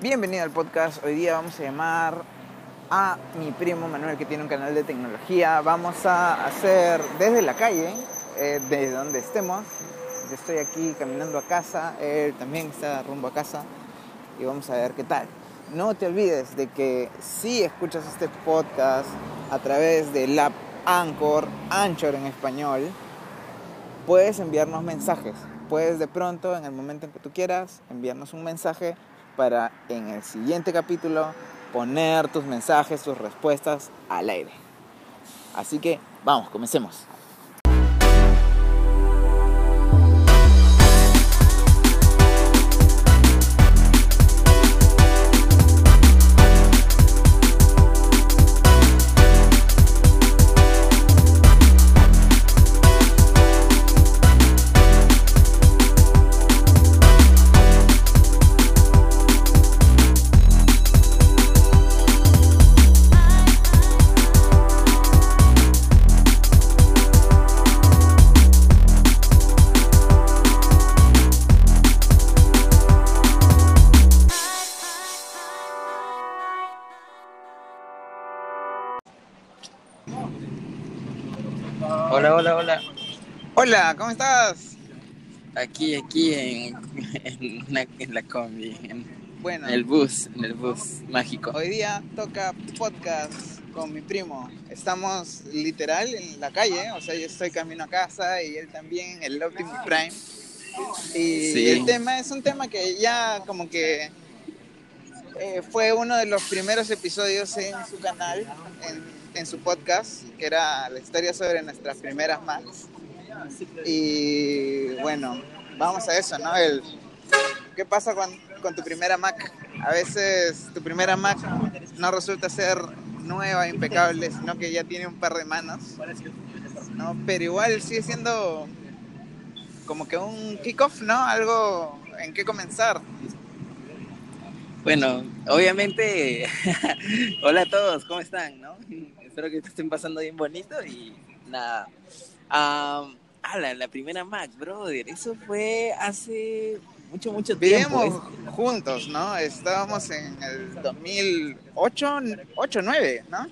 Bienvenido al podcast. Hoy día vamos a llamar a mi primo Manuel que tiene un canal de tecnología. Vamos a hacer desde la calle, eh, desde donde estemos. Yo estoy aquí caminando a casa, él también está rumbo a casa y vamos a ver qué tal. No te olvides de que si escuchas este podcast a través del app Anchor, Anchor en español, puedes enviarnos mensajes. Puedes de pronto, en el momento en que tú quieras, enviarnos un mensaje para en el siguiente capítulo poner tus mensajes, tus respuestas al aire. Así que vamos, comencemos. Hola, hola, hola. Hola, ¿cómo estás? Aquí, aquí en, en, una- en la combi, en Bueno, el bus, en el bus mágico. hoy día toca podcast con mi primo. Estamos literal en la calle, o sea, yo estoy camino a casa y él también, el Optimus Prime. Y Sí. el tema es un tema que ya como que eh, fue uno de los primeros episodios en su canal, en, en su podcast, que era la historia sobre nuestras primeras Macs. Y bueno, vamos a eso, ¿no? El, ¿Qué pasa con, con tu primera Mac? A veces tu primera Mac no resulta ser nueva, impecable, sino que ya tiene un par de manos, ¿no? Pero igual sigue siendo como que un kickoff, ¿no? Algo en qué comenzar. Bueno, obviamente, hola a todos, ¿cómo están? No? Espero que te estén pasando bien bonito y nada. Ah, ala, la primera Mac, brother, eso fue hace mucho, mucho tiempo. Vivimos juntos, ¿no? Estábamos en el 2008, 8, 9, ¿no?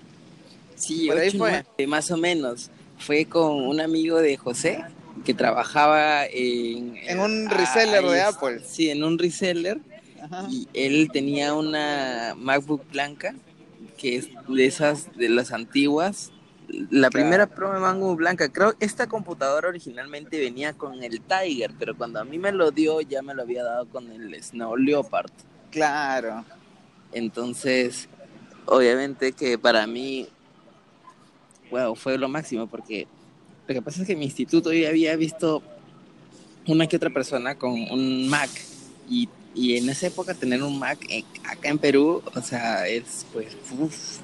Sí, Por ahí ocho, fue. nueve, más o menos. Fue con un amigo de José que trabajaba en... En un reseller ahí de Apple. Sí, en un reseller. Ajá. Y él tenía una MacBook blanca, que es de esas, de las antiguas. La Claro. primera Pro MacBook blanca, creo esta computadora originalmente venía con el Tiger, pero cuando a mí me lo dio ya me lo había dado con el Snow Leopard. Claro. Entonces, obviamente que para mí, wow, fue lo máximo, porque lo que pasa es que en mi instituto yo había visto una que otra persona con un Mac, y, y en esa época tener un Mac en- acá en Perú, o sea, es pues, uf,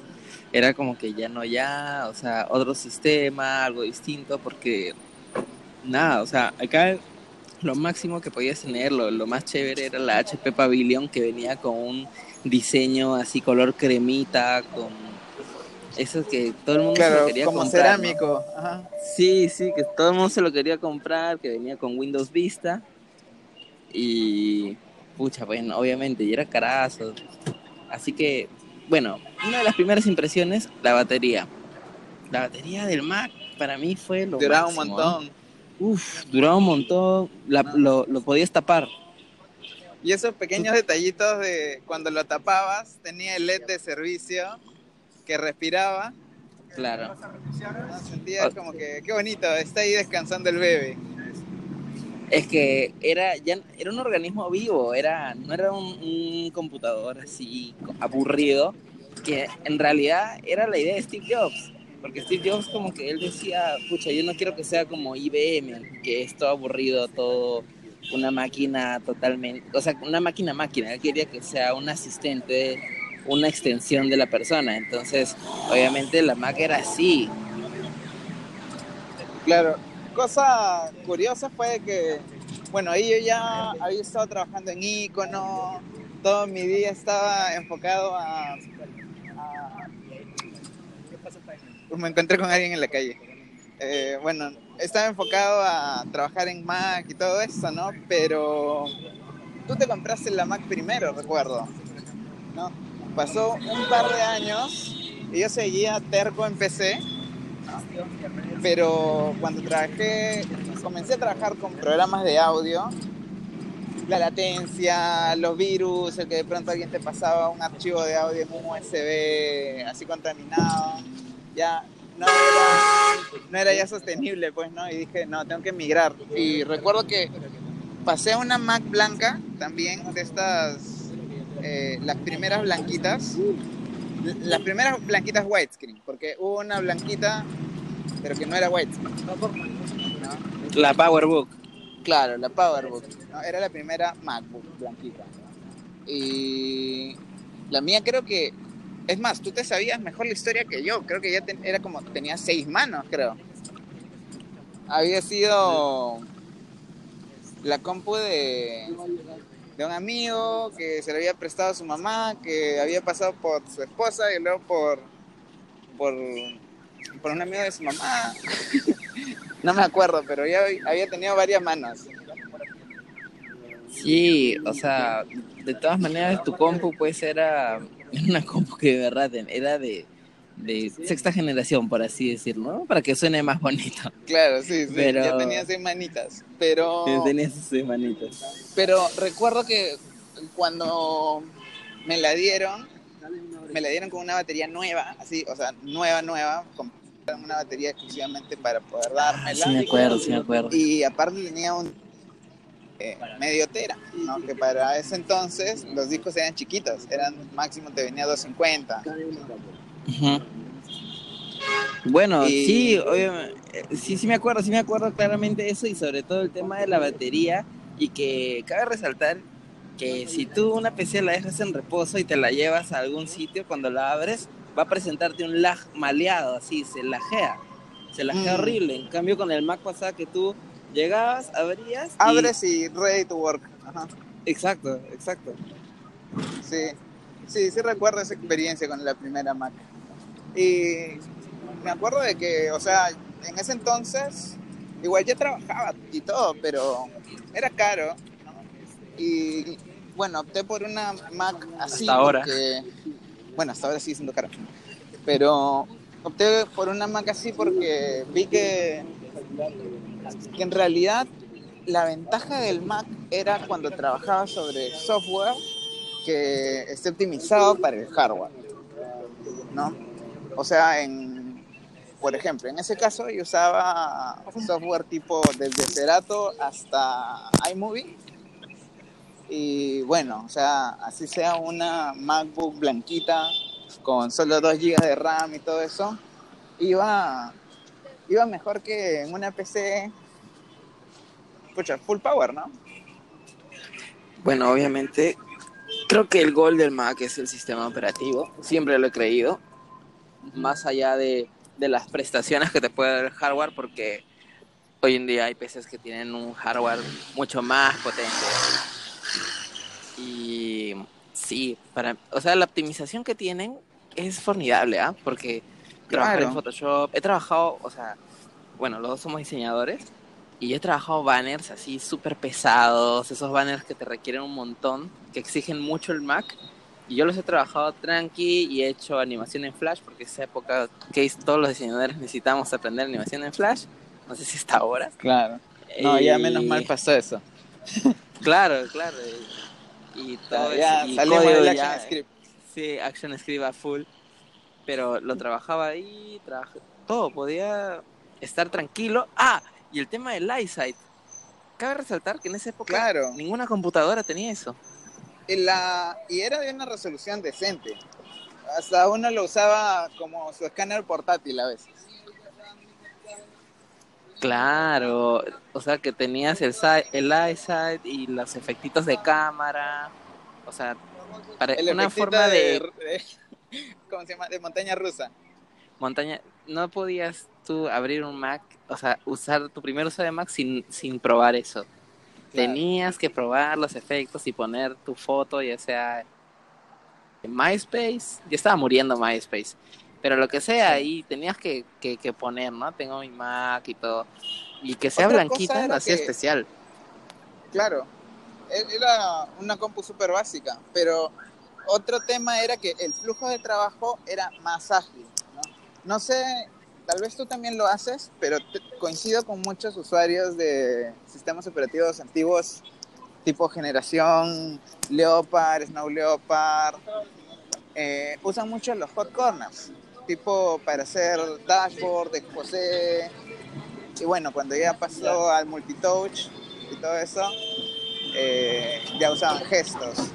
era como que ya no ya, o sea, otro sistema, algo distinto, porque nada, o sea, acá lo máximo que podías tener, lo, lo más chévere era la HP Pavilion que venía con un diseño así color cremita, con eso que todo el mundo se lo quería como comprar. ¿no? cerámico. Ajá. Sí, sí, que todo el mundo se lo quería comprar, que venía con Windows Vista. Y pucha, bueno, obviamente, y era carazo. Así que, bueno, una de las primeras impresiones, la batería. La batería del Mac para mí fue lo Duraba un montón. Uf, duraba un montón, la- lo, lo podías tapar. Y esos pequeños detallitos de cuando lo tapabas, tenía el LED de servicio que respiraba. Claro. ¿no? Sentías como que, qué bonito, está ahí descansando el bebé. Es que era ya era un organismo vivo, era no era un, computador así aburrido, que en realidad era la idea de Steve Jobs. Porque Steve Jobs como que él decía, pucha, yo no quiero que sea como IBM, que es todo aburrido, todo una máquina totalmente, o sea, una máquina máquina, él quería que sea un asistente, una extensión de la persona. Entonces, obviamente la Mac era así, Claro, cosa curiosa fue que, bueno, ahí yo ya había estado trabajando en icono, todo mi día estaba enfocado a... a- me encontré con alguien en la calle. Eh, bueno, estaba enfocado a trabajar en Mac y todo eso, ¿no? Pero tú te compraste la Mac primero, recuerdo. ¿no? Pasó un par de años y yo seguía terco en PC, pero cuando trabajé, comencé a trabajar con programas de audio, la latencia, los virus, el que de pronto alguien te pasaba un archivo de audio en un USB así contaminado, ya no era, ya sostenible, pues, ¿no? Y dije, no, tengo que migrar. Y recuerdo que pasé a una Mac blanca también, de estas, eh, las primeras blanquitas, las primeras blanquitas widescreen, porque hubo una blanquita, pero que no era widescreen. ¿no? La PowerBook. Claro, la PowerBook. ¿no? Era la primera MacBook blanquita. Y la mía creo que, es más, tú te sabías mejor la historia que yo. Creo que ya ten- era como, tenía seis manos, creo. Había sido la compu de, de un amigo que se le había prestado a su mamá, que había pasado por su esposa y luego por, por, por un amigo de su mamá. No me acuerdo, pero ya había tenido varias manos. Sí, o sea, de todas maneras tu compu pues era una compu que de verdad era de, de sexta generación, por así decirlo, ¿no? Para que suene más bonito. Claro, sí, sí, Pero- ya tenía seis manitas. Pero, Tenía sus seis manitas. pero recuerdo que cuando me la dieron, me la dieron con una batería nueva, así, o sea, nueva, nueva, con una batería exclusivamente para poder dármela. Sí me acuerdo, sí me acuerdo. Y aparte tenía un eh, medio tera, ¿no? que para ese entonces los discos eran chiquitos, eran máximo te venía 250. Ujú. Bueno, Y- sí, obviamente, sí, sí me acuerdo, sí me acuerdo claramente eso y sobre todo el tema de la batería y que cabe resaltar que si tú una PC la dejas en reposo y te la llevas a algún sitio, cuando la abres va a presentarte un lag maleado, así, se lajea, se lajea Mm. horrible. En cambio con el Mac pasaba que tú llegabas, abrías y... Abres y ready to work. Ajá. Exacto, exacto. Sí, sí, sí recuerdo esa experiencia con la primera Mac. Y me acuerdo de que, o sea, en ese entonces, igual ya trabajaba y todo, pero era caro. ¿no? Y bueno, opté por una Mac así. Hasta ahora. porque- bueno, hasta ahora sigue siendo caro. Pero opté por una Mac así porque vi que, que en realidad la ventaja del Mac era cuando trabajaba sobre software que esté optimizado para el hardware, ¿no? O sea, en, por ejemplo, en ese caso yo usaba software tipo desde Cerato hasta iMovie y bueno, o sea, así sea una MacBook blanquita con solo 2 GB de RAM y todo eso, iba, iba mejor que en una PC, pucha, full power, ¿no? Bueno, obviamente, creo que el gol del Mac es el sistema operativo. Siempre lo he creído. Más allá de, de las prestaciones que te puede dar el hardware, porque hoy en día hay PCs que tienen un hardware mucho más potente. Sí, para, o sea, la optimización que tienen es formidable, ¿ah? Porque trabajar Claro. en Photoshop, he trabajado, o sea, bueno, los dos somos diseñadores y yo he trabajado banners así súper pesados, esos banners que te requieren un montón, que exigen mucho el Mac. Y yo los he trabajado tranqui y he hecho animación en Flash, porque esa época que todos los diseñadores necesitamos aprender animación en Flash. No sé si está ahora. Claro. No, ya menos mal pasó eso. Claro, claro. Y todo ya eso, y salimos código del ya- Action Script. Sí, Action Script a full. Pero lo trabajaba ahí, trabaj- todo, podía estar tranquilo. Ah, y el tema del eyesight. Cabe resaltar que en esa época Claro. ninguna computadora tenía eso. Y, la, y era de una resolución decente. Hasta uno lo usaba como su escáner portátil a veces. Claro, o sea que tenías el, si- el eyesight y los efectitos de cámara. O sea, para El una forma de, de- ¿Cómo se llama? De montaña rusa. montaña, no podías tú abrir un Mac, o sea, usar tu primer uso de Mac sin, sin probar eso. Tenías que probar los efectos y poner tu foto, ya sea en MySpace. Ya estaba muriendo MySpace. Pero lo que sea, ahí tenías que, que, que poner, ¿no? Tengo mi Mac y todo. Y que sea Otra blanquita lo hacía que- especial. Claro. E- Era una compu súper básica, pero otro tema era que el flujo de trabajo era más ágil. No, no sé, tal vez tú también lo haces, pero coincido con muchos usuarios de sistemas operativos antiguos tipo generación Leopard, Snow Leopard. Eh, usan mucho los hot corners, tipo para hacer dashboard, exposé. Y bueno, cuando ya pasó al multitouch y todo eso, eh, ya usaban gestos.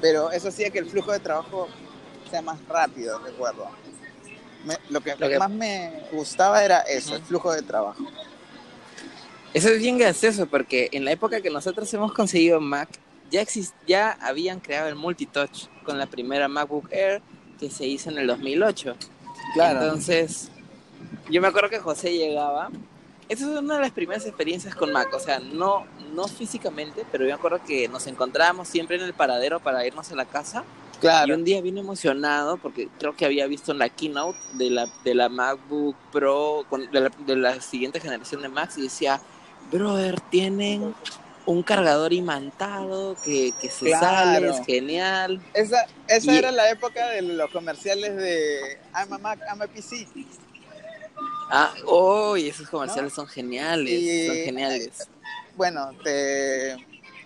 Pero eso hacía que el flujo de trabajo sea más rápido, recuerdo. lo, que, más me gustaba era eso, el flujo de trabajo. Eso es bien gracioso porque en la época que nosotros hemos conseguido Mac, ya, ya habían creado el multitouch con la primera MacBook Air que se hizo en el 2008. Claro. Entonces, yo me acuerdo que José llegaba. Esa es una de las primeras experiencias con Mac, o sea, no, no físicamente, pero yo me acuerdo que nos encontrábamos siempre en el paradero para irnos a la casa. Claro. Y un día vine emocionado porque creo que había visto en la keynote de la, de la MacBook Pro, de la, de la siguiente generación de Macs y decía, brother, tienen un cargador imantado que, que se sale, es genial. Esa, esa era la época de los comerciales de I'm a Mac, I'm a PC. Ah, oh, esos comerciales son geniales, son geniales. Bueno, te,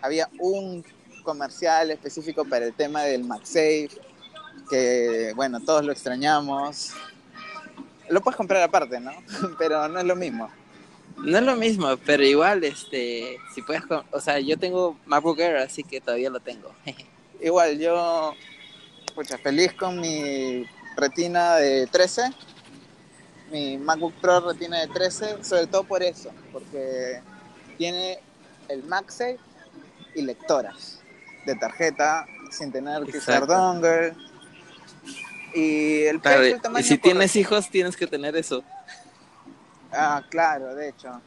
había un comercial específico para el tema del MagSafe, que bueno, todos lo extrañamos. Lo puedes comprar aparte, ¿no? Pero no es lo mismo. No es lo mismo, pero igual, este, si puedes, o sea, yo tengo MacBook Air, así que todavía lo tengo. igual, yo, pucha, feliz con mi retina de 13, mi MacBook Pro retina de 13, sobre todo por eso, porque tiene el MagSafe y lectoras de tarjeta sin tener que usar dongle. Y el precio, Y si tienes hijos, tienes que tener eso. Ah, claro, de hecho.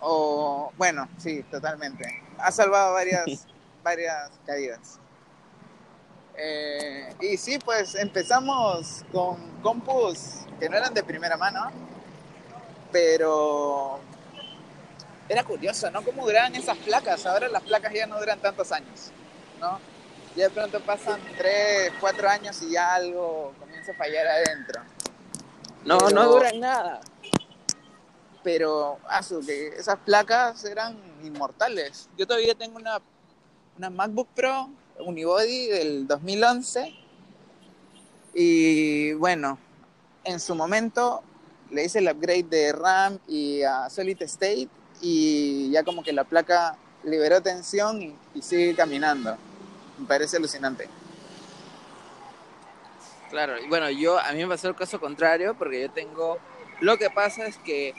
O, bueno, sí, totalmente. Ha salvado varias, varias caídas. Eh, y sí, pues empezamos con compus que no eran de primera mano, pero era curioso, ¿no? ¿Cómo duraban esas placas? Ahora las placas ya no duran tantos años, ¿no? Ya de pronto pasan tres, cuatro años y ya algo comienza a fallar adentro. No, no duran nada pero ah, que esas placas eran inmortales. Yo todavía tengo una, una MacBook Pro Unibody del 2011 y bueno, en su momento le hice el upgrade de RAM y a Solid State y ya como que la placa liberó tensión y, sigue caminando. Me parece alucinante. Claro, y bueno, yo a mí me pasó el caso contrario porque yo tengo lo que pasa es que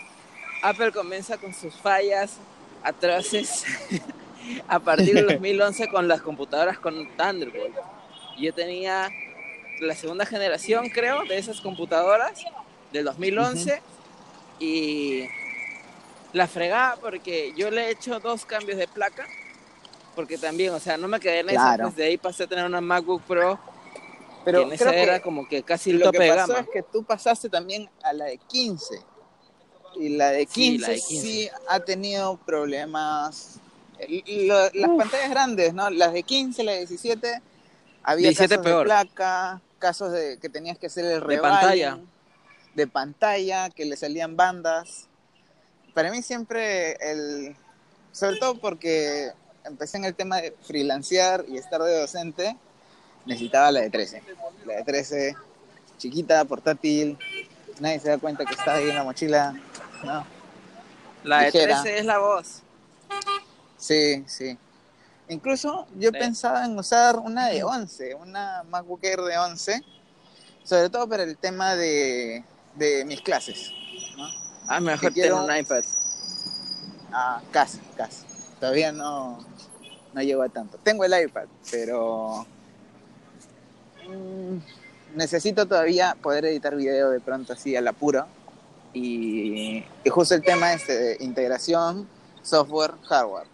Apple comienza con sus fallas atroces a partir del 2011 con las computadoras con Thunderbolt. Yo tenía la segunda generación, creo, de esas computadoras del 2011 y la fregaba porque yo le he hecho dos cambios de placa porque también, o sea, no me quedé en eso, pues de ahí pasé a tener una MacBook Pro pero en esa era como que casi el lo tope que pasó es que tú pasaste también a la de 15 y la de 15 sí, ha tenido problemas. las pantallas grandes, ¿no? Las de 15, la de 17, había casos de placa, casos de que tenías que hacer el de pantalla. De pantalla, que le salían bandas. Para mí siempre el... Sobre todo porque empecé en el tema de freelancear y estar de docente, necesitaba la de 13. La de 13, chiquita, portátil, nadie se da cuenta que está ahí en la mochila la de 13 es la voz. Sí, sí. Incluso yo pensaba en usar una de 11, una MacBook Air de 11, sobre todo para el tema de, mis clases. Ah, mejor tener un iPad. Ah, casi, casi. Todavía no, no llego a tanto. Tengo el iPad, pero mm, necesito todavía poder editar video de pronto así al apuro y, justo el tema es de integración software-hardware.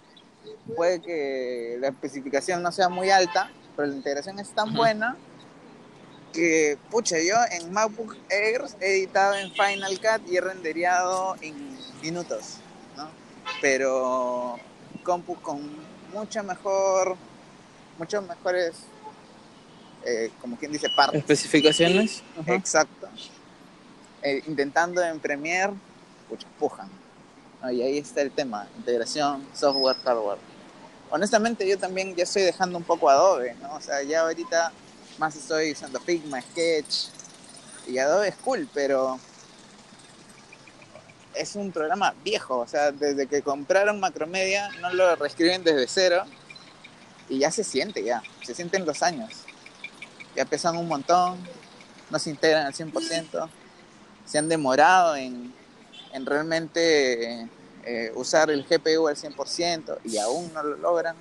Puede que la especificación no sea muy alta, pero la integración es tan buena que, pucha, yo en MacBook Air he editado en Final Cut y he rendereado en minutos, ¿no? Pero compu con mucha mejor, muchos mejores eh, como quien dice, partes. Especificaciones. Ajá. Exacto. Eh, intentando en Premiere, pucha, pujan. Y ahí está el tema, integración, software, hardware. Honestamente yo también ya estoy dejando un poco Adobe, ¿no? O sea, ya ahorita más estoy usando Figma, Sketch, y Adobe es cool, pero es un programa viejo, o sea, desde que compraron Macromedia no lo reescriben desde cero y ya se siente ya, se sienten los años. Ya pesan un montón, no se integran al 100%, se han demorado en, en realmente eh, usar el GPU al 100% y aún no lo logran.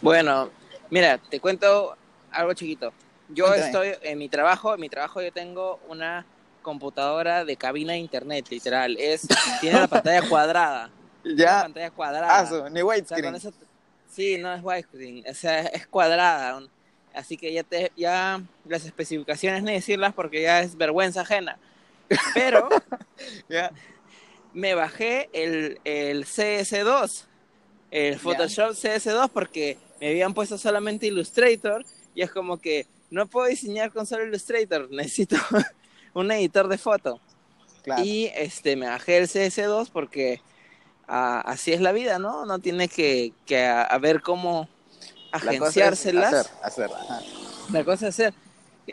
Bueno, mira, te cuento algo chiquito. Yo Cuéntame. estoy en mi trabajo, en mi trabajo yo tengo una computadora de cabina de internet, literal. Es, tiene la pantalla cuadrada. Ya, pantalla cuadrada. ah, ni O sea, sí, no es widescreen, o sea, es cuadrada. Así que ya te, ya las especificaciones ni decirlas porque ya es vergüenza ajena. Pero Ya. me bajé el, el CS2, el Photoshop CS2 porque me habían puesto solamente Illustrator y es como que no puedo diseñar con solo Illustrator, necesito un editor de foto. Claro. Y este me bajé el CS2 porque ah, así es la vida, ¿no? No tiene que, que a, a ver cómo La cosa es agenciárselas. Hacer, hacer, ajá. La cosa es hacer.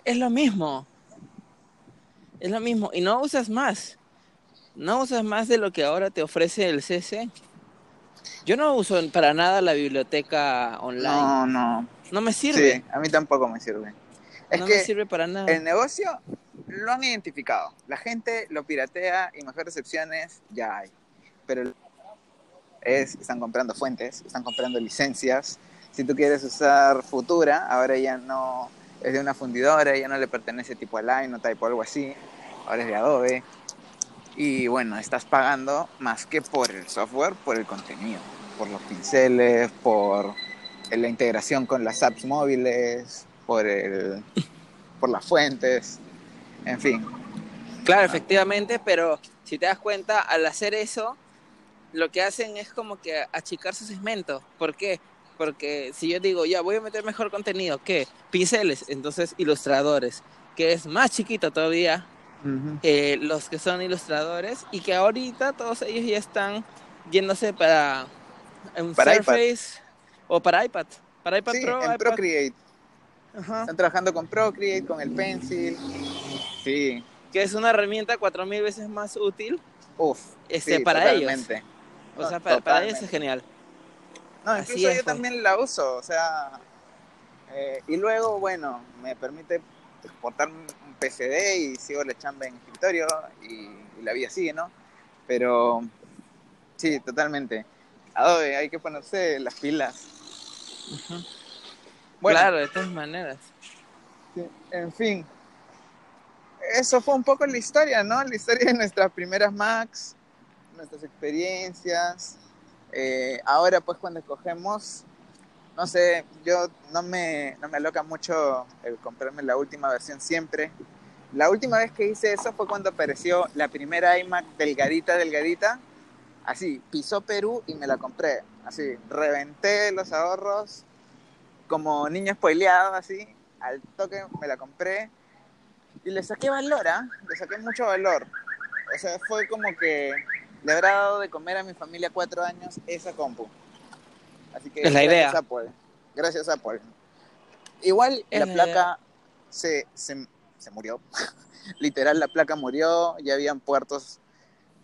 Es lo mismo. Es lo mismo. Y no usas más. No usas más de lo que ahora te ofrece el CC. Yo no uso para nada la biblioteca online. No, No, no. me sirve. Sí, a mí tampoco me sirve. Es no que me sirve para nada. el negocio lo han identificado. La gente lo piratea y mejores opciones ya hay. Pero es, están comprando fuentes, están comprando licencias. Si tú quieres usar Futura, ahora ya no es de una fundidora, ya no le pertenece tipo a Line o Type o algo así. Ahora es de Adobe. Y bueno, estás pagando más que por el software, por el contenido, por los pinceles, por la integración con las apps móviles, por el por las fuentes, en fin. Claro, efectivamente, pero si te das cuenta, al hacer eso, lo que hacen es como que achicar su segmento. ¿Por qué? Porque si yo digo, ya voy a meter mejor contenido, ¿qué? Pinceles, entonces ilustradores, que es más chiquito todavía, eh, los que son ilustradores, y que ahorita todos ellos ya están yéndose para un Para Surface o para iPad. Para iPad Sí, Pro, en iPad- Procreate. Ajá. Están trabajando con Procreate, con el Pencil. Sí, que es una herramienta cuatro mil veces más útil uff. este, sí, para ellos. totalmente. O No, sea, para, para ellos es genial. No, Así incluso es, yo pues. también la uso, o sea, eh, y luego, bueno, me permite exportar un PCD y sigo la chamba en escritorio y, y la vida sigue, ¿no? Pero sí, totalmente. Adobe, hay que ponerse las pilas. Bueno, Claro, de todas maneras. sí, en fin. Eso fue un poco la historia, ¿no? La historia de nuestras primeras Macs, nuestras experiencias. Eh, ahora, pues, cuando escogemos, no sé, yo no me, no me aloca mucho el comprarme la última versión siempre. La última vez que hice eso fue cuando apareció la primera iMac delgadita, delgadita. Así, pisó Perú y me la compré. Así, reventé los ahorros como niño spoileado, así. Al toque me la compré y le saqué valor, ¿ah? Le saqué mucho valor. O sea, fue como que le habrá dado de comer a mi familia cuatro años esa compu. Así que Es la gracias idea. Apple. Gracias Apple. Igual Es la la placa se, se, se murió. Literal, la placa murió. Ya habían puertos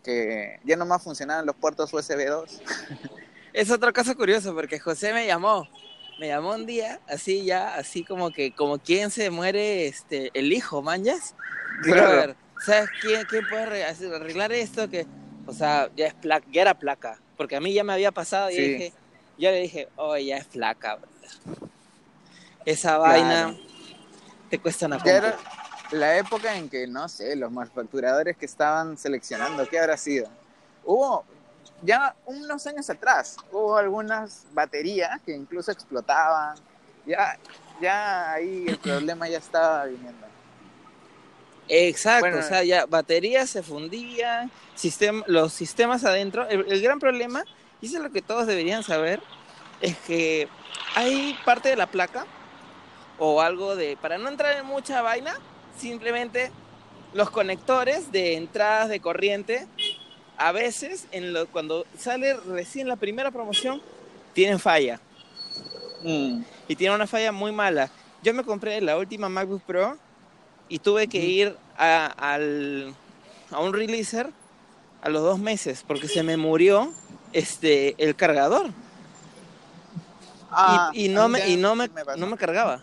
que ya nomás funcionaban los puertos USB 2. Es otro caso curioso porque José me llamó. Me llamó un día, así ya, así como que, como quien se muere este, el hijo, manjas. Claro. ¿Sabes quién, quién puede arreglar esto? Que, o sea, ya es placa, ya era placa. Porque a mí ya me había pasado y Sí. dije, yo le dije, oh, ya es placa, brother. Esa vaina te cuesta una era la época en que, no sé, los manufacturadores que estaban seleccionando, ¿qué habrá sido? Hubo, ya unos años atrás, hubo algunas baterías que incluso explotaban. Ya, ya ahí el problema ya estaba viniendo. Exacto, Bueno, o sea, ya baterías se fundían, sistema, los sistemas adentro. El, el gran problema, y eso es lo que todos deberían saber, es que hay parte de la placa o algo de, para no entrar en mucha vaina, simplemente los conectores de entradas de corriente, a veces en lo, cuando sale recién la primera promoción, tienen falla. Mm. Y tiene una falla muy mala. Yo me compré la última MacBook Pro y tuve que ir a, al, a un releaser a los dos meses porque se me murió este, el cargador. Ah, y, y no, me, y no, me, pasó. no me cargaba.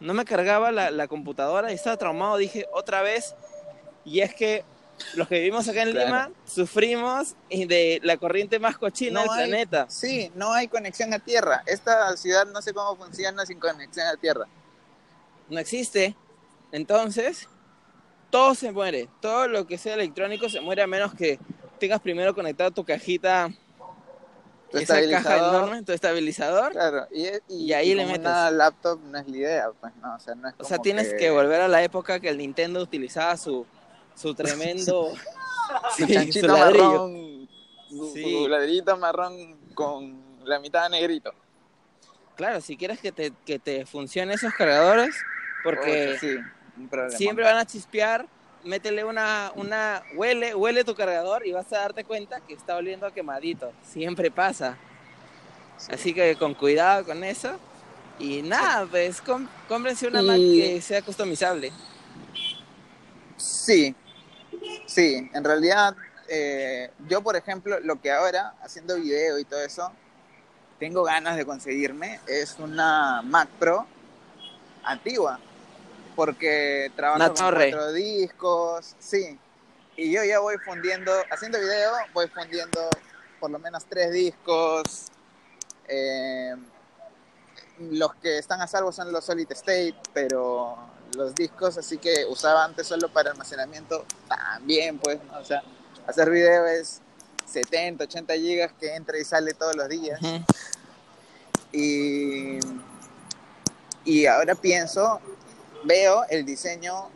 No me cargaba la, la computadora y estaba traumado. Dije, otra vez. Y es que los que vivimos acá en Claro. Lima sufrimos de la corriente más cochina del No hay- planeta. Sí, no hay conexión a tierra. Esta ciudad no sé cómo funciona sin conexión a tierra. No existe. Entonces, todo se muere. Todo lo que sea electrónico se muere a menos que tengas primero conectado tu cajita, Tu esa caja enorme, tu estabilizador. Claro, y, y, Y ahí y le metes. una laptop no es la idea, pues no, o sea, no es O sea, como tienes que... volver a la época que el Nintendo utilizaba su, su tremendo su sí, chanchito su ladrillo. marrón, su, Sí. su ladrillito marrón con la mitad negrito. Claro, si quieres que te, que te funcionen esos cargadores, porque sí. Siempre van a chispear, métele una, una, huele, huele tu cargador y vas a darte cuenta que está oliendo a quemadito. Siempre pasa. Sí. Así que con cuidado con eso. Y nada, pues com- cómprense una Y- Mac que sea customizable. Sí, sí, en realidad eh, yo por ejemplo lo que ahora haciendo video y todo eso tengo ganas de conseguirme es una Mac Pro antigua porque trabajo Una con torre. cuatro discos, sí, y yo ya voy fundiendo, haciendo video voy fundiendo por lo menos tres discos. eh, los que están a salvo son los solid state, pero los discos así que usaba antes solo para almacenamiento también, pues, ¿no? o sea, hacer video es 70, 80 gigas que entra y sale todos los días. Ujú. Y, y ahora pienso, veo el diseño,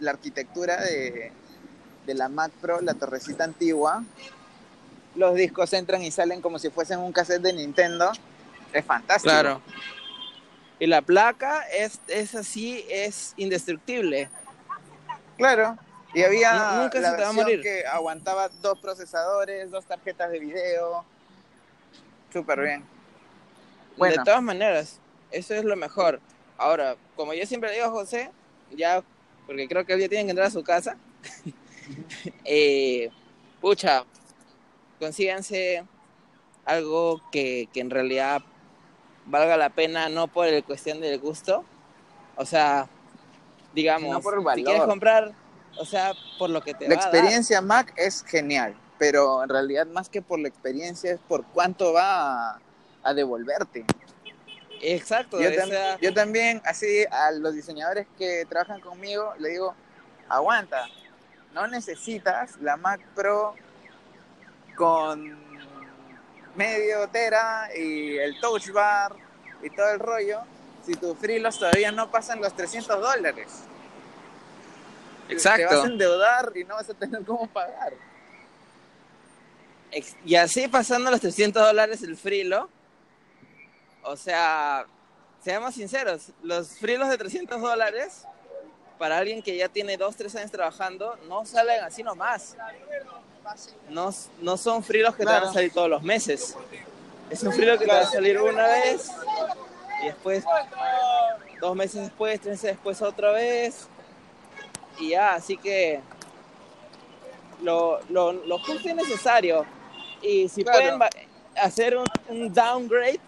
la arquitectura de, de la Mac Pro, la torrecita antigua. Los discos entran y salen como si fuesen un cassette de Nintendo. Es fantástico. Claro. Y la placa es, es así, es indestructible. Claro. Y había Nu- nunca la se te va a versión morir. que aguantaba dos procesadores, dos tarjetas de video. Súper bien. Bueno. De todas maneras, eso es lo mejor. Ahora, como yo siempre le digo a José, ya, porque creo que él ya tiene que entrar a su casa, eh, pucha, consíganse algo que, que en realidad valga la pena, no por el cuestión del gusto. O sea, digamos, No por el si quieres comprar, o sea, por lo que te La va a dar. experiencia Mac es genial, pero en realidad más que por la experiencia es por cuánto va a, a devolverte. Exacto, Yo, o tam- sea, yo también, así a los diseñadores que trabajan conmigo, le digo, aguanta, no necesitas la Mac Pro con medio tera y el touch bar y todo el rollo, si tus frilos todavía no pasan los 300 dólares. Te vas a exacto. endeudar y no vas a tener cómo pagar. Y así pasando los 300 dólares el frilo, o sea, seamos sinceros, los frilos de 300 dólares, para alguien que ya tiene 2, 3 años trabajando, no salen así nomás. No, no son frilos que te van a salir todos los meses. Es un frilo que te va a salir una vez y después, dos meses después, tres meses después otra vez. Y ya, así que lo, lo, lo justo y necesario. Y si Claro. pueden hacer un, un downgrade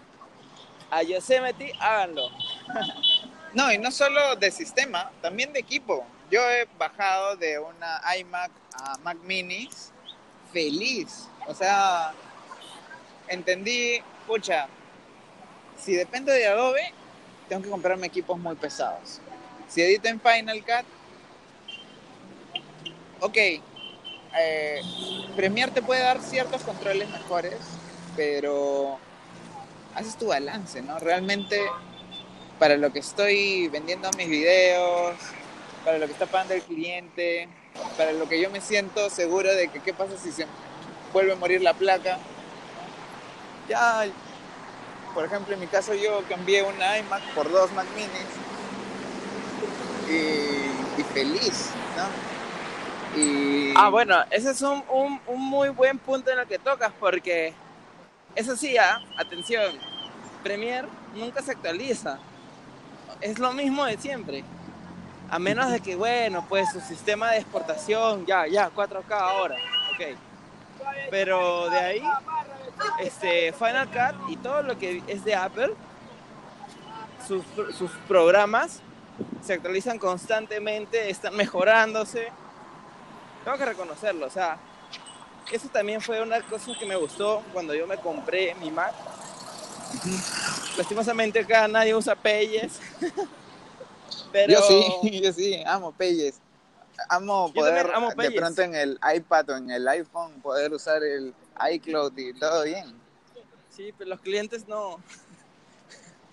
a Yosemite, háganlo. No, y no solo de sistema, también de equipo. Yo he bajado de una iMac a Mac Minis feliz. O sea, entendí, pucha, si depende de Adobe, tengo que comprarme equipos muy pesados. Si edito en Final Cut, ok, eh, Premiere te puede dar ciertos controles mejores, pero haces tu balance, ¿no? Realmente para lo que estoy vendiendo mis videos, para lo que está pagando el cliente, para lo que yo me siento seguro de que qué pasa si se vuelve a morir la placa. Ya por ejemplo, en mi caso yo cambié una iMac por dos Mac Minis y, feliz, ¿no? Y... Ah, bueno, ese es un, un, un, muy buen punto en el que tocas, porque eso sí, ¿ah? atención, Premiere nunca se actualiza. Es lo mismo de siempre. A menos de que, bueno, pues su sistema de exportación, ya, ya, 4K ahora. Pero de ahí, este, Final Cut y todo lo que es de Apple, sus, sus programas se actualizan constantemente, están mejorándose. Tengo que reconocerlo, o sea, eso también fue una cosa que me gustó cuando yo me compré mi Mac. Lastimosamente acá nadie usa Pages. Pero... Yo sí, yo sí, amo Pages. Amo poder amo de pronto en el iPad o en el iPhone poder usar el iCloud y todo bien. Sí, pero los clientes no.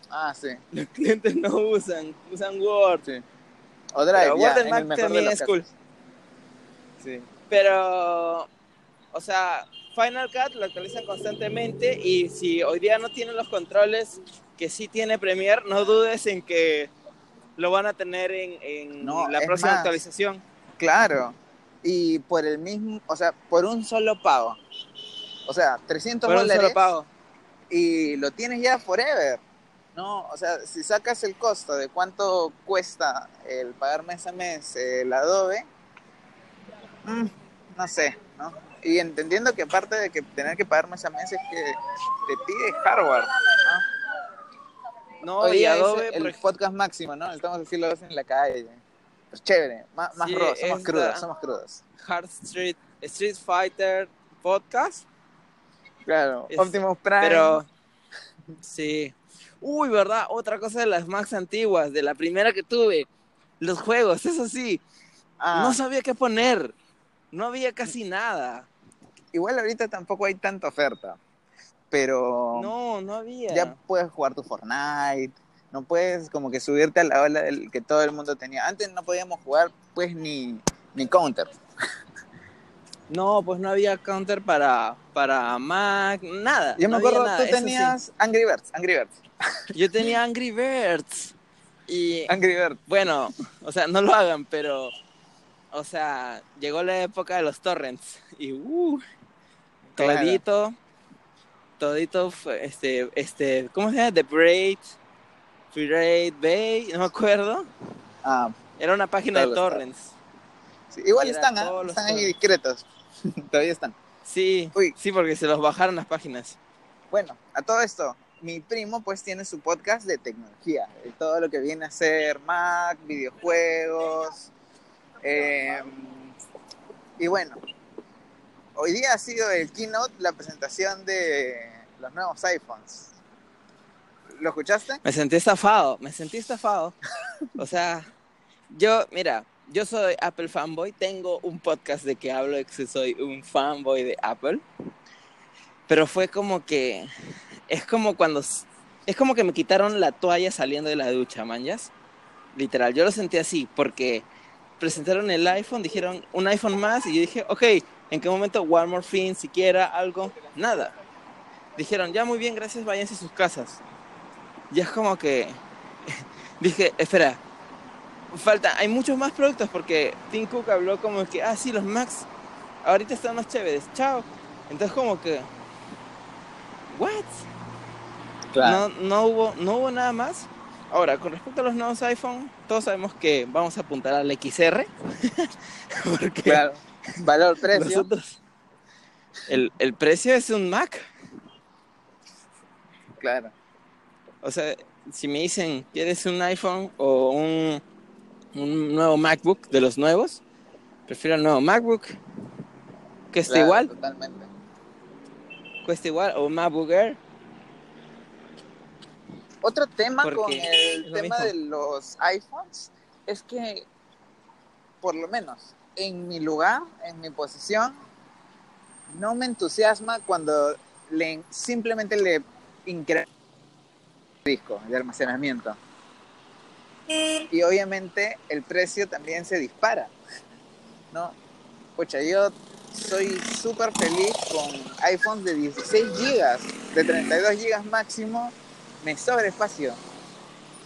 Ah, sí. Los clientes no usan, usan Word. Sí. O Drive, Word ya, Mac también es cool. Sí. Pero, o sea, Final Cut lo actualizan constantemente y si hoy día no tienen los controles que sí tiene Premiere, no dudes en que lo van a tener en, en la próxima actualización. Claro, y por el mismo, o sea, por un solo pago. O sea, 300 por dólares. Un solo pago. Y lo tienes ya forever. No, o sea, si sacas el costo de cuánto cuesta el pagar mes a mes el Adobe, mm, no sé, ¿no? Y entendiendo que aparte de que tener que pagar mes a mes es que te pide hardware, ¿no? No, y Adobe, el podcast máximo, ¿no? Estamos así lo en la calle. Pues chévere, más, más somos crudos, somos crudos. Hard Street, Street Fighter Podcast. Claro, Optimus Prime. Pero, sí. Uy, ¿verdad? Otra cosa de las Macs antiguas, de la primera que tuve. Los juegos, eso sí. Ah. No sabía qué poner. No había casi nada. Igual ahorita tampoco hay tanta oferta. Pero. No, no había. Ya puedes jugar tu Fortnite. No puedes como que subirte a la ola del que todo el mundo tenía. Antes no podíamos jugar pues ni, ni Counter. No, pues no había Counter para, para Mac, nada. Yo me acuerdo, tú tenías Angry Birds, Angry Birds. Yo tenía Angry Birds. Y, Angry Birds. Bueno, o sea, no lo hagan, pero, o sea, llegó la época de los torrents y, uh, todito, todito, este, este, ¿cómo se llama? The Braid, Free Bay, no me acuerdo. Ah, Era una página de torrents. igual están, ¿eh? están ahí discretos. Todavía están. Sí, sí, porque se los bajaron las páginas. Bueno, a todo esto, mi primo pues tiene su podcast de tecnología, de todo lo que viene a ser Mac, videojuegos. Em, y bueno, hoy día ha sido el keynote, la presentación de los nuevos iPhones. ¿Lo escuchaste? Me sentí estafado, me sentí estafado. o sea, yo, mira, yo soy Apple fanboy, tengo un podcast de que hablo de que soy un fanboy de Apple, pero fue como que, es como cuando, es como que me quitaron la toalla saliendo de la ducha, manjas. Literal, yo lo sentí así, porque presentaron el iPhone, dijeron un iPhone más, y yo dije, ok, ¿en qué momento one more thing, siquiera algo? Nada. Dijeron, ya muy bien, gracias, váyanse a sus casas. Ya es como que, dije, espera, falta, hay muchos más productos porque Tim Cook habló como que, ah, sí, los Macs ahorita están más chéveres, chao. Entonces como que, what? No, no, hubo, no hubo nada más. Ahora, con respecto a los nuevos iPhone, todos sabemos que vamos a apuntar al XR. porque claro, valor, precio. el, el precio es un Mac. Claro. O sea, si me dicen, ¿quieres un iPhone o un un nuevo MacBook de los nuevos. Prefiero el nuevo MacBook. Que esté igual. Totalmente. Cuesta igual. O MacBook Air. Otro tema con el tema de los iPhones es que, por lo menos en mi lugar, en mi posición, no me entusiasma cuando le, simplemente le incremento el disco de almacenamiento y obviamente el precio también se dispara, ¿no? Pucha, yo soy súper feliz con iPhones de 16 GB, de 32 GB máximo, me sobra espacio.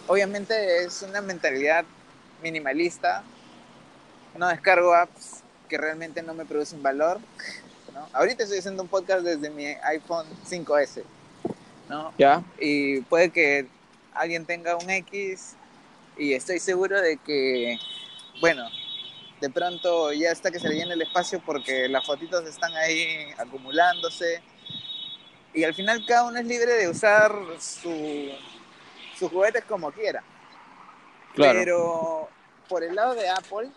Obviamente es una mentalidad minimalista. No descargo apps que realmente no me producen valor. ¿no? Ahorita estoy haciendo un podcast desde mi iPhone 5S. ¿no? Ya. Y puede que alguien tenga un X y estoy seguro de que, bueno, de pronto ya está que se le llena el espacio porque las fotitos están ahí acumulándose. Y al final cada uno es libre de usar su, sus juguetes como quiera. Claro. Pero por el lado de Apple,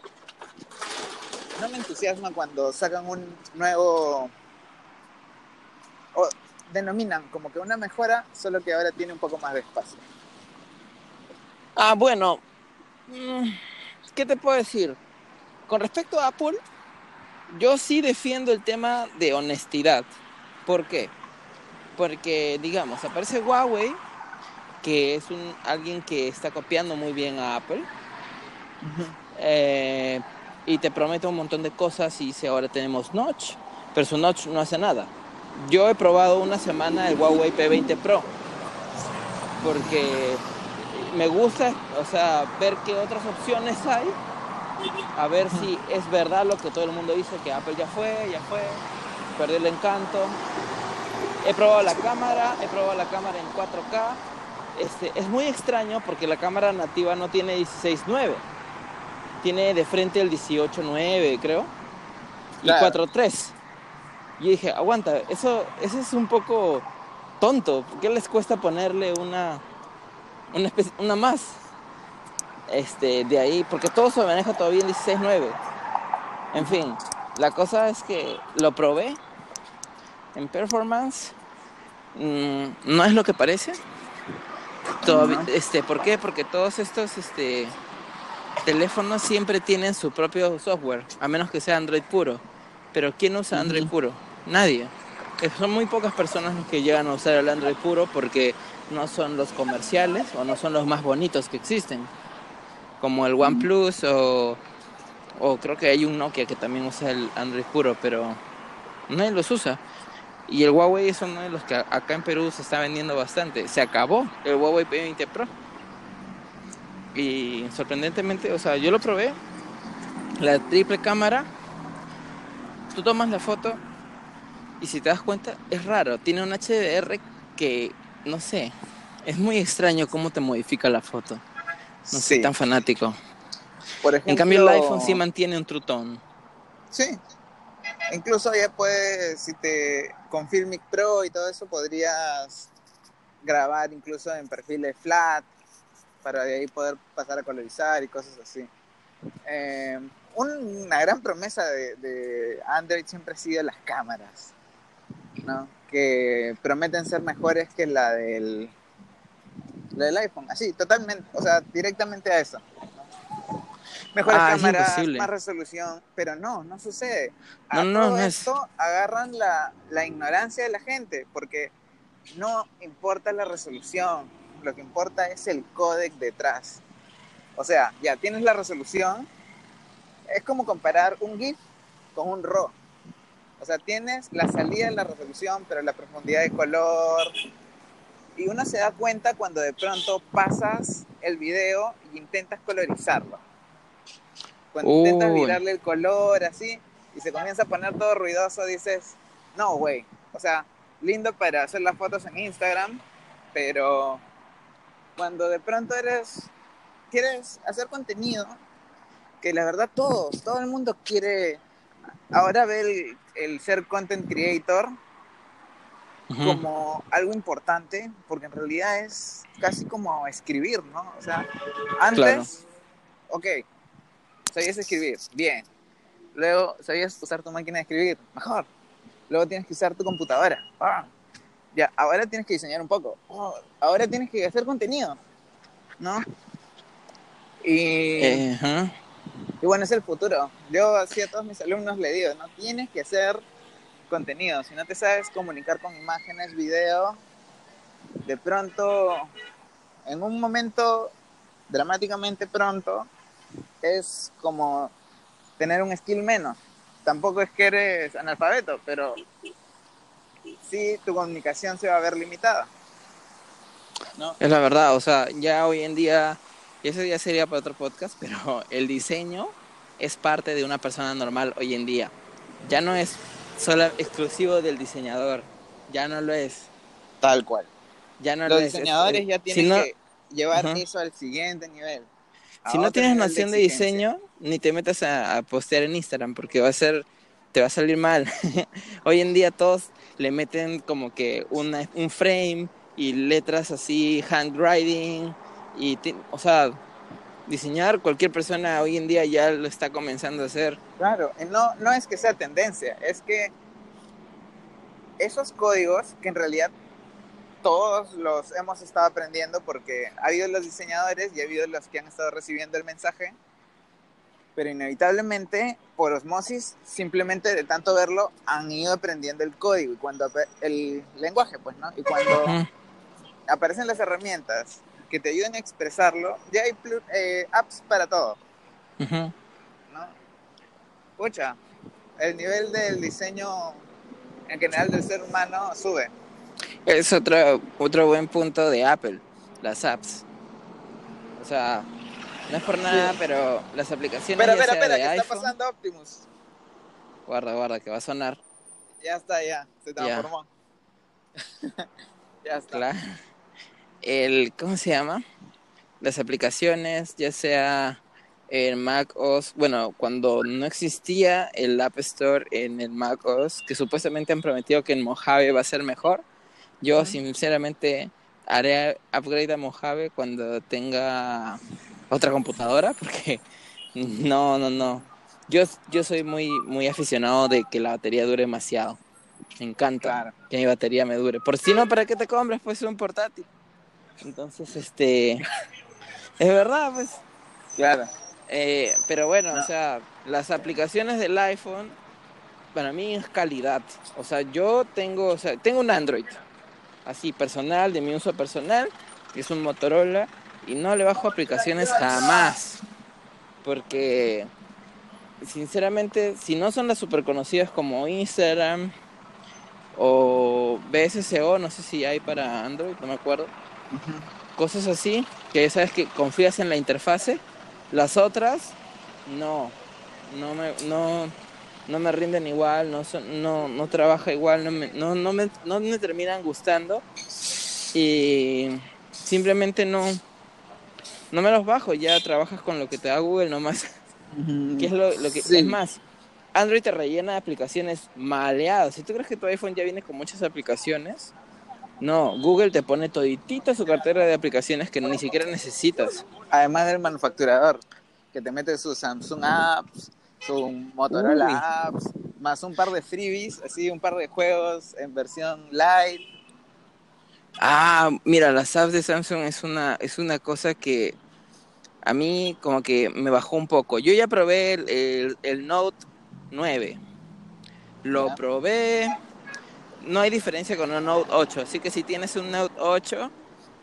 no me entusiasma cuando sacan un nuevo, o denominan como que una mejora, solo que ahora tiene un poco más de espacio. Ah, bueno. mm, ¿Qué te puedo decir? Con respecto a Apple, yo sí defiendo el tema de honestidad. ¿Por qué? Porque, digamos, aparece Huawei, que es un, alguien que está copiando muy bien a Apple, eh, y te promete un montón de cosas y dice ahora tenemos Notch, pero su Notch no hace nada. Yo he probado una semana el Huawei P20 Pro, porque me gusta, o sea, ver qué otras opciones hay, a ver si es verdad lo que todo el mundo dice, que Apple ya fue, ya fue, perdió el encanto. He probado la cámara, he probado la cámara en 4K. Este, es muy extraño porque la cámara nativa no tiene 16.9, tiene de frente el 18.9, creo, y Claro. 4.3. Y dije, aguanta, eso, eso es un poco tonto. ¿Por qué les cuesta ponerle una, una, especie- una más? Este, de ahí, porque todo se maneja todavía en 16.9. En fin, la cosa es que lo probé en performance. mm, no es lo que parece. Todavía, este, ¿Por qué? Porque todos estos este, teléfonos siempre tienen su propio software, a menos que sea Android puro. Pero ¿quién usa Android puro? Nadie. Son muy pocas personas los que llegan a usar el Android puro porque no son los comerciales o no son los más bonitos que existen. Como el OnePlus o, o creo que hay un Nokia que también usa el Android puro, pero nadie los usa. Y el Huawei es uno de los que acá en Perú se está vendiendo bastante. Se acabó el Huawei P20 Pro. Y sorprendentemente, o sea, yo lo probé. La triple cámara. Tú tomas la foto y si te das cuenta, es raro. Tiene un HDR que, no sé, es muy extraño cómo te modifica la foto. No soy tan fanático. Por ejemplo, En cambio, el iPhone sí mantiene un True Tone. Sí. Incluso ya puedes, si te con Filmic Pro y todo eso, podrías grabar incluso en perfiles flat para de ahí poder pasar a colorizar y cosas así. Eh, una gran promesa de, de Android siempre ha sido las cámaras, ¿no? Que prometen ser mejores que la del, la del iPhone, así, totalmente, o sea, directamente a eso. ¿no? Mejores Ah, cámaras, más resolución, pero no, no sucede. A No, no, todo no es- esto agarran la, la ignorancia de la gente, porque no importa la resolución, lo que importa es el códec detrás. O sea, ya tienes la resolución, es como comparar un GIF con un RAW. O sea, tienes la salida de la resolución, pero la profundidad de color. Y uno se da cuenta cuando de pronto pasas el video y intentas colorizarlo. Cuando intentas virarle el color así y se comienza a poner todo ruidoso, dices, no, güey. O sea, lindo para hacer las fotos en Instagram, pero cuando de pronto eres, quieres hacer contenido, que la verdad todos, todo el mundo quiere, ahora ve el, el ser content creator como algo importante, porque en realidad es casi como escribir, ¿no? O sea, antes, Claro. ok, sabías escribir, bien. Luego sabías usar tu máquina de escribir, mejor. Luego tienes que usar tu computadora. ah. Ya, ahora tienes que diseñar un poco. Oh, ahora tienes que hacer contenido, ¿no? Y, Eh, y bueno, es el futuro. Yo así a todos mis alumnos le digo, no tienes que hacer contenido. Si no te sabes comunicar con imágenes, video, de pronto, en un momento dramáticamente pronto, es como tener un skill menos. Tampoco es que eres analfabeto, pero sí tu comunicación se va a ver limitada. ¿no? Es la verdad, o sea, ya hoy en día, eso ya sería para otro podcast, pero el diseño es parte de una persona normal hoy en día. Ya no es solo exclusivo del diseñador, ya no lo es. Tal cual. Ya no Los lo es. diseñadores Es- ya si tienen no- que llevar eso al siguiente nivel. Si no tienes noción de diseño, ni te metas a, a postear en Instagram porque va a ser, te va a salir mal. Hoy en día todos le meten como que una, un frame y letras así, handwriting, y, o sea, diseñar cualquier persona hoy en día ya lo está comenzando a hacer. Claro, no, no es que sea tendencia, es que esos códigos que en realidad todos los hemos estado aprendiendo porque ha habido los diseñadores y ha habido los que han estado recibiendo el mensaje, pero inevitablemente por osmosis, simplemente de tanto verlo, han ido aprendiendo el código y cuando el lenguaje, pues, ¿no? Y cuando aparecen las herramientas que te ayudan a expresarlo, ya hay eh, apps para todo. ¿no? Pucha, el nivel del diseño en general del ser humano sube. Es otro, otro buen punto de Apple, las apps. O sea, no es por nada, Sí. pero las aplicaciones Espera, ya espera, espera, ¿qué está iPhone- pasando Optimus? Guarda, guarda, que va a sonar. Ya está, ya, se Ya. transformó. ya está. Claro. El, ¿cómo se llama? Las aplicaciones, ya sea en Mac OS, bueno, cuando no existía el App Store en el Mac OS, que supuestamente han prometido que en Mojave va a ser mejor, yo sinceramente haré upgrade a Mojave cuando tenga otra computadora, porque no, no, no. Yo, yo soy muy, muy aficionado de que la batería dure demasiado. Me encanta Claro. que mi batería me dure. Por si no, ¿para qué te compras pues un portátil? Entonces, este, es verdad, pues. Claro. Eh, pero bueno, No. o sea, las aplicaciones del iPhone para mí es calidad. O sea, yo tengo, o sea, tengo un Android así personal, de mi uso personal, que es un Motorola y no le bajo aplicaciones jamás. Porque sinceramente, si no son las super conocidas como Instagram o BSCO, no sé si hay para Android, no me acuerdo cosas así, que sabes que confías en la interfase. Las otras, no, no me, no, no me rinden igual, no, son, no, no trabaja igual, no me, no, no, me, no me terminan gustando y simplemente no, no me los bajo, ya trabajas con lo que te da Google nomás, que es lo, lo que Sí. es más. Android te rellena de aplicaciones maleadas. Si tú crees que tu iPhone ya viene con muchas aplicaciones, no, Google te pone toditita su cartera de aplicaciones que ni siquiera necesitas. Además del manufacturador, que te mete sus Samsung apps, su Motorola Uy. apps, más un par de freebies, así un par de juegos en versión light. Ah, mira, las apps de Samsung es una, es una cosa que a mí como que me bajó un poco. Yo ya probé el, el- el Note 9. Lo Ya. probé. No hay diferencia con un Note 8. Así que si tienes un Note 8,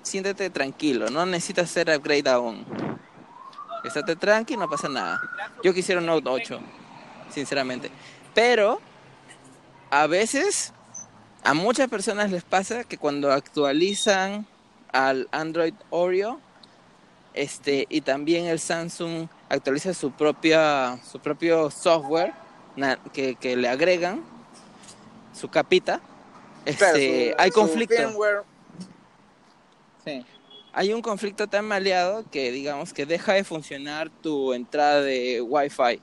siéntete tranquilo. No necesitas hacer upgrade aún. Estate tranqui, no pasa nada. Yo quisiera un Note 8, sinceramente. Pero a veces a muchas personas les pasa que cuando actualizan al Android Oreo, este, y también el Samsung actualiza su propia, su propio software que, que le agregan, su capita, este, su- hay conflicto. Sí. Hay un conflicto tan maleado que digamos que deja de funcionar tu entrada de Wi-Fi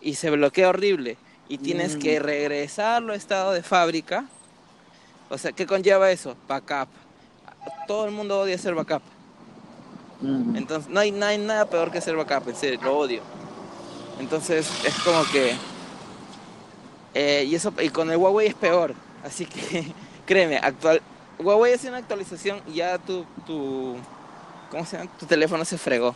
y se bloquea horrible y tienes Mm. que regresarlo a estado de fábrica. O sea, ¿qué conlleva eso? Backup. Todo el mundo odia hacer backup. Entonces, no hay, no hay nada peor que hacer backup, en serio, lo odio. Entonces, es como que. eh, y eso y con el Huawei es peor. Así que, créeme, actual, Huawei hace una actualización y ya tu, tu. ¿Cómo se llama? Tu teléfono se fregó.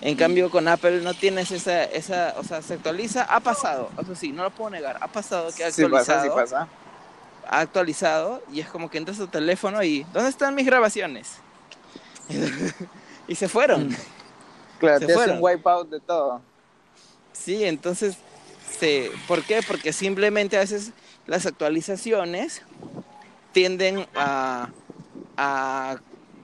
En cambio, con Apple no tienes esa, esa. O sea, se actualiza, ha pasado. Eso sí, no lo puedo negar. Ha pasado que ha Sí actualizado. pasa, sí pasa. Ha actualizado y es como que entras a tu teléfono y. ¿Dónde están mis grabaciones? y se fueron. Mm. Claro, Se te hace fueron. un wipeout de todo. Sí, entonces, se, ¿por qué? Porque simplemente a veces las actualizaciones tienden a, a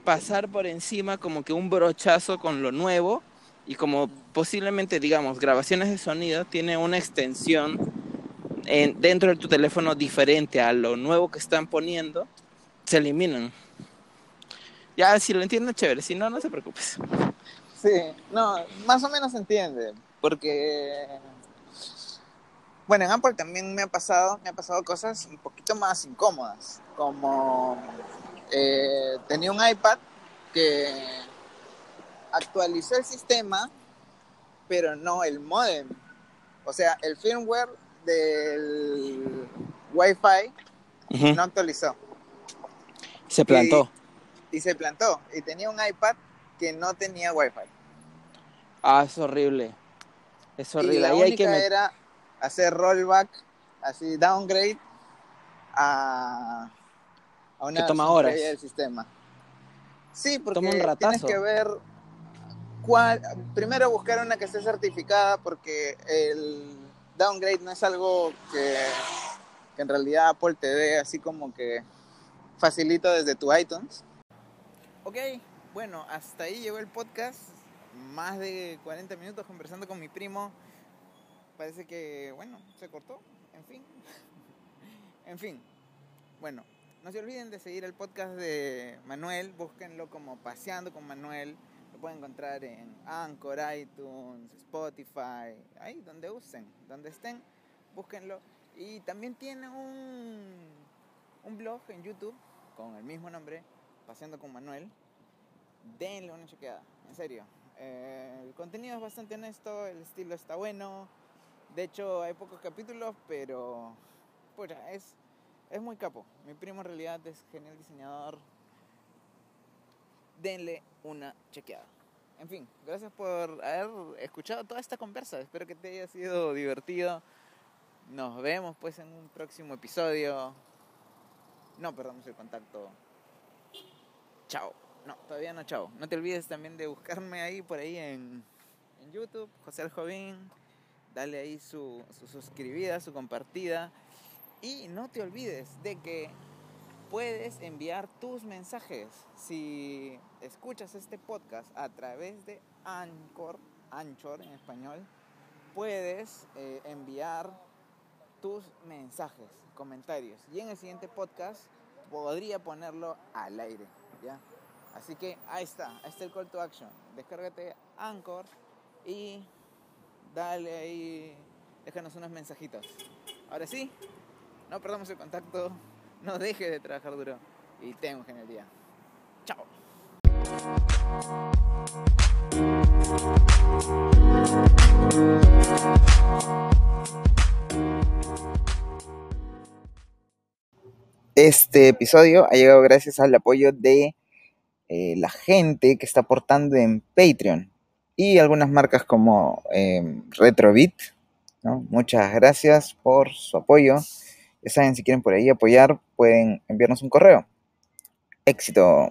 pasar por encima como que un brochazo con lo nuevo y como posiblemente, digamos, grabaciones de sonido tiene una extensión en, dentro de tu teléfono diferente a lo nuevo que están poniendo, se eliminan. Ya, si lo entiendo, chévere, si no, no se preocupes. Sí, no, más o menos entiende, porque bueno, en Apple también me ha pasado, me ha pasado cosas un poquito más incómodas, como eh, tenía un iPad que actualizó el sistema, pero no el modem. O sea, el firmware del Wi-Fi no actualizó. Se plantó. Y, se plantó. Y tenía un iPad que no tenía Wi-Fi. Ah, es horrible. Es horrible. Y la única era hacer rollback, así downgrade a, a una que toma horas del sistema. Sí, porque tienes que ver cuál, primero buscar una que esté certificada porque el downgrade no es algo que, que en realidad Apple te dé así como que facilito desde tu iTunes. Ok, bueno, hasta ahí llegó el podcast. Más de 40 minutos conversando con mi primo parece que, bueno, se cortó, en fin. en fin, bueno, no se olviden de seguir el podcast de Manuel, búsquenlo como Paseando con Manuel, lo pueden encontrar en Anchor, iTunes, Spotify, ahí donde usen, donde estén, búsquenlo. Y también tiene un, un blog en YouTube con el mismo nombre, Paseando con Manuel. Denle una chequeada, en serio. Eh, el contenido es bastante honesto, el estilo está bueno, de hecho, hay pocos capítulos, pero es, es muy capo. Mi primo en realidad es genial diseñador. Denle una chequeada. En fin, gracias por haber escuchado toda esta conversa. Espero que te haya sido divertido. Nos vemos pues en un próximo episodio. No perdamos el contacto. Chao. No, todavía no, chao. No te olvides también de buscarme ahí por ahí en, en YouTube, José El Jovín dale ahí su, su suscribida, su compartida. Y no te olvides de que puedes enviar tus mensajes. Si escuchas este podcast a través de Anchor, Anchor en español, puedes eh, enviar tus mensajes, comentarios. Y en el siguiente podcast podría ponerlo al aire. ¿ya? Así que ahí está, ahí está el call to action. Descárgate Anchor y dale ahí, déjanos unos mensajitos. Ahora sí, no perdamos el contacto, no dejes de trabajar duro y ten un genial día. Chao. Este episodio ha llegado gracias al apoyo de eh, la gente que está aportando en Patreon y algunas marcas como eh, Retrobit. Muchas gracias por su apoyo. Ya saben, si quieren por ahí apoyar, pueden enviarnos un correo. Éxito.